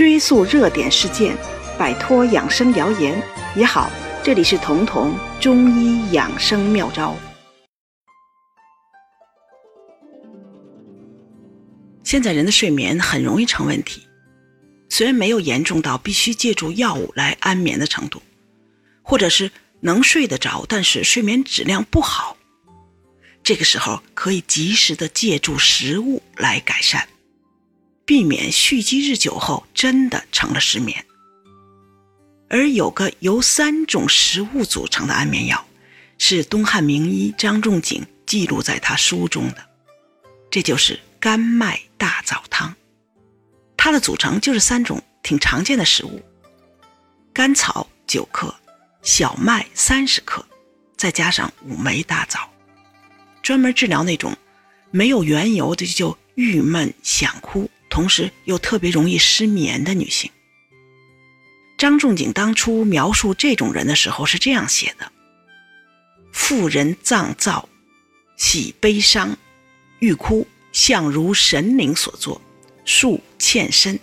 追溯热点事件，摆脱养生谣言也好。这里是彤彤中医养生妙招。现在人的睡眠很容易成问题，虽然没有严重到必须借助药物来安眠的程度，或者是能睡得着，但是睡眠质量不好。这个时候可以及时的借助食物来改善，避免蓄积日久后真的成了失眠。而有个由三种食物组成的安眠药，是东汉名医张仲景记录在他书中的，这就是甘麦大枣汤。它的组成就是三种挺常见的食物：甘草九克，小麦三十克，再加上五枚大枣。专门治疗那种没有缘由的就郁闷想哭，同时又特别容易失眠的女性。张仲景当初描述这种人的时候是这样写的：“妇人脏躁，喜悲伤，欲哭，相如神灵所作，数欠身。”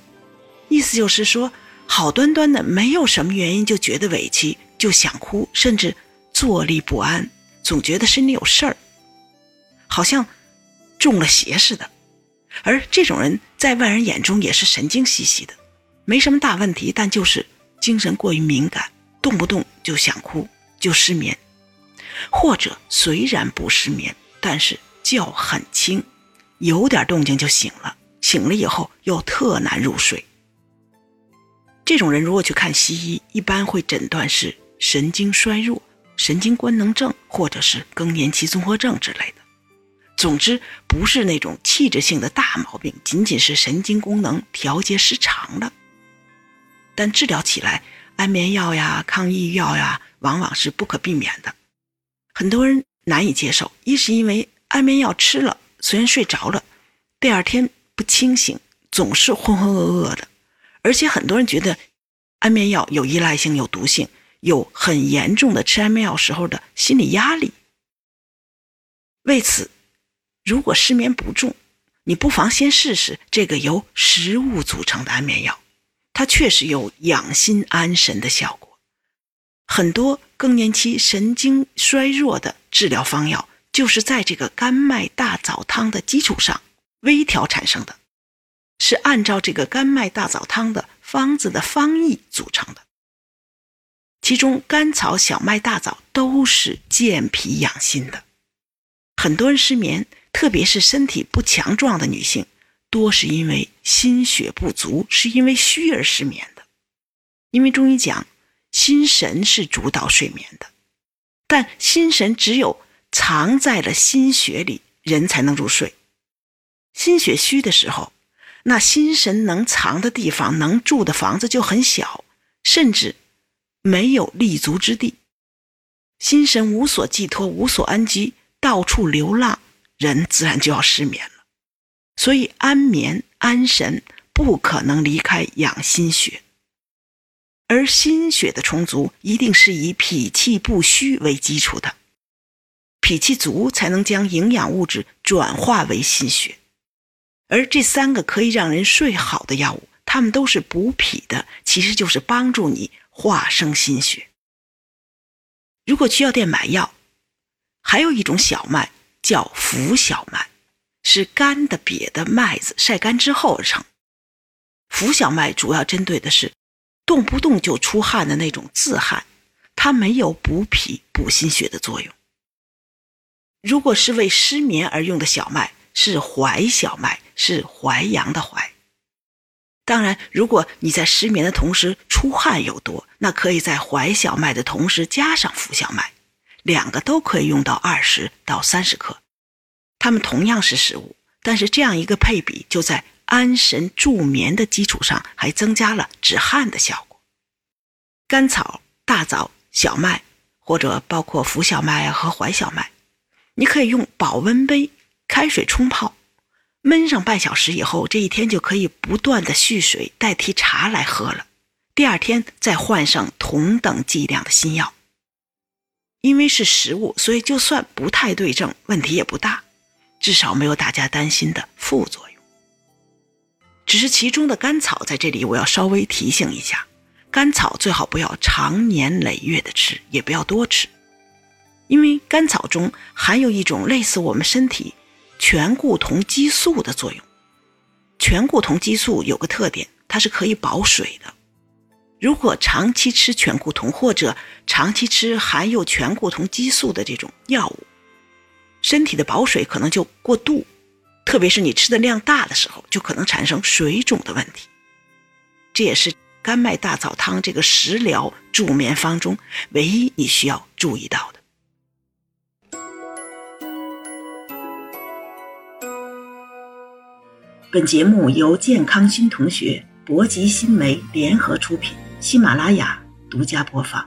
意思就是说，好端端的没有什么原因就觉得委屈，就想哭，甚至坐立不安，总觉得心里有事儿。好像中了邪似的，而这种人在外人眼中也是神经兮兮的，没什么大问题，但就是精神过于敏感，动不动就想哭，就失眠，或者虽然不失眠，但是觉很轻，有点动静就醒了，醒了以后又特难入睡。这种人如果去看西医，一般会诊断是神经衰弱、神经官能症，或者是更年期综合症之类的。总之，不是那种器质性的大毛病，仅仅是神经功能调节失常了。但治疗起来，安眠药呀、抗抑郁药呀，往往是不可避免的。很多人难以接受，一是因为安眠药吃了，虽然睡着了，第二天不清醒，总是浑浑噩噩的，而且很多人觉得安眠药有依赖性、有毒性，有很严重的吃安眠药时候的心理压力。为此。如果失眠不重，你不妨先试试这个由食物组成的安眠药，它确实有养心安神的效果。很多更年期神经衰弱的治疗方药，就是在这个甘麦大枣汤的基础上微调产生的，是按照这个甘麦大枣汤的方子的方义组成的。其中甘草、小麦、大枣都是健脾养心的。很多人失眠。特别是身体不强壮的女性，多是因为心血不足，是因为虚而失眠的。因为中医讲，心神是主导睡眠的，但心神只有藏在了心血里，人才能入睡。心血虚的时候，那心神能藏的地方、能住的房子就很小，甚至没有立足之地。心神无所寄托，无所安居，到处流浪。人自然就要失眠了，所以安眠安神不可能离开养心血，而心血的充足一定是以脾气不虚为基础的，脾气足才能将营养物质转化为心血，而这三个可以让人睡好的药物，它们都是补脾的，其实就是帮助你化生心血。如果去药店买药，还有一种小麦。叫浮小麦，是干的瘪的麦子晒干之后而成。浮小麦主要针对的是动不动就出汗的那种自汗，它没有补脾补心血的作用。如果是为失眠而用的小麦，是淮小麦，是淮阳的淮。当然，如果你在失眠的同时出汗又多，那可以在怀小麦的同时加上浮小麦。两个都可以用到二十到三十克，它们同样是食物，但是这样一个配比，就在安神助眠的基础上，还增加了止汗的效果。甘草、大枣、小麦，或者包括浮小麦和淮小麦，你可以用保温杯开水冲泡，焖上半小时以后，这一天就可以不断的蓄水代替茶来喝了。第二天再换上同等剂量的新药。因为是食物，所以就算不太对症，问题也不大，至少没有大家担心的副作用。只是其中的甘草在这里我要稍微提醒一下，甘草最好不要长年累月的吃，也不要多吃，因为甘草中含有一种类似我们身体醛固酮激素的作用。醛固酮激素有个特点，它是可以保水的。如果长期吃醛固酮或者长期吃含有醛固酮激素的这种药物，身体的保水可能就过度，特别是你吃的量大的时候，就可能产生水肿的问题。这也是甘麦大枣汤这个食疗助眠方中唯一你需要注意到的。本节目由健康新同学、博吉新媒联合出品。喜马拉雅独家播放。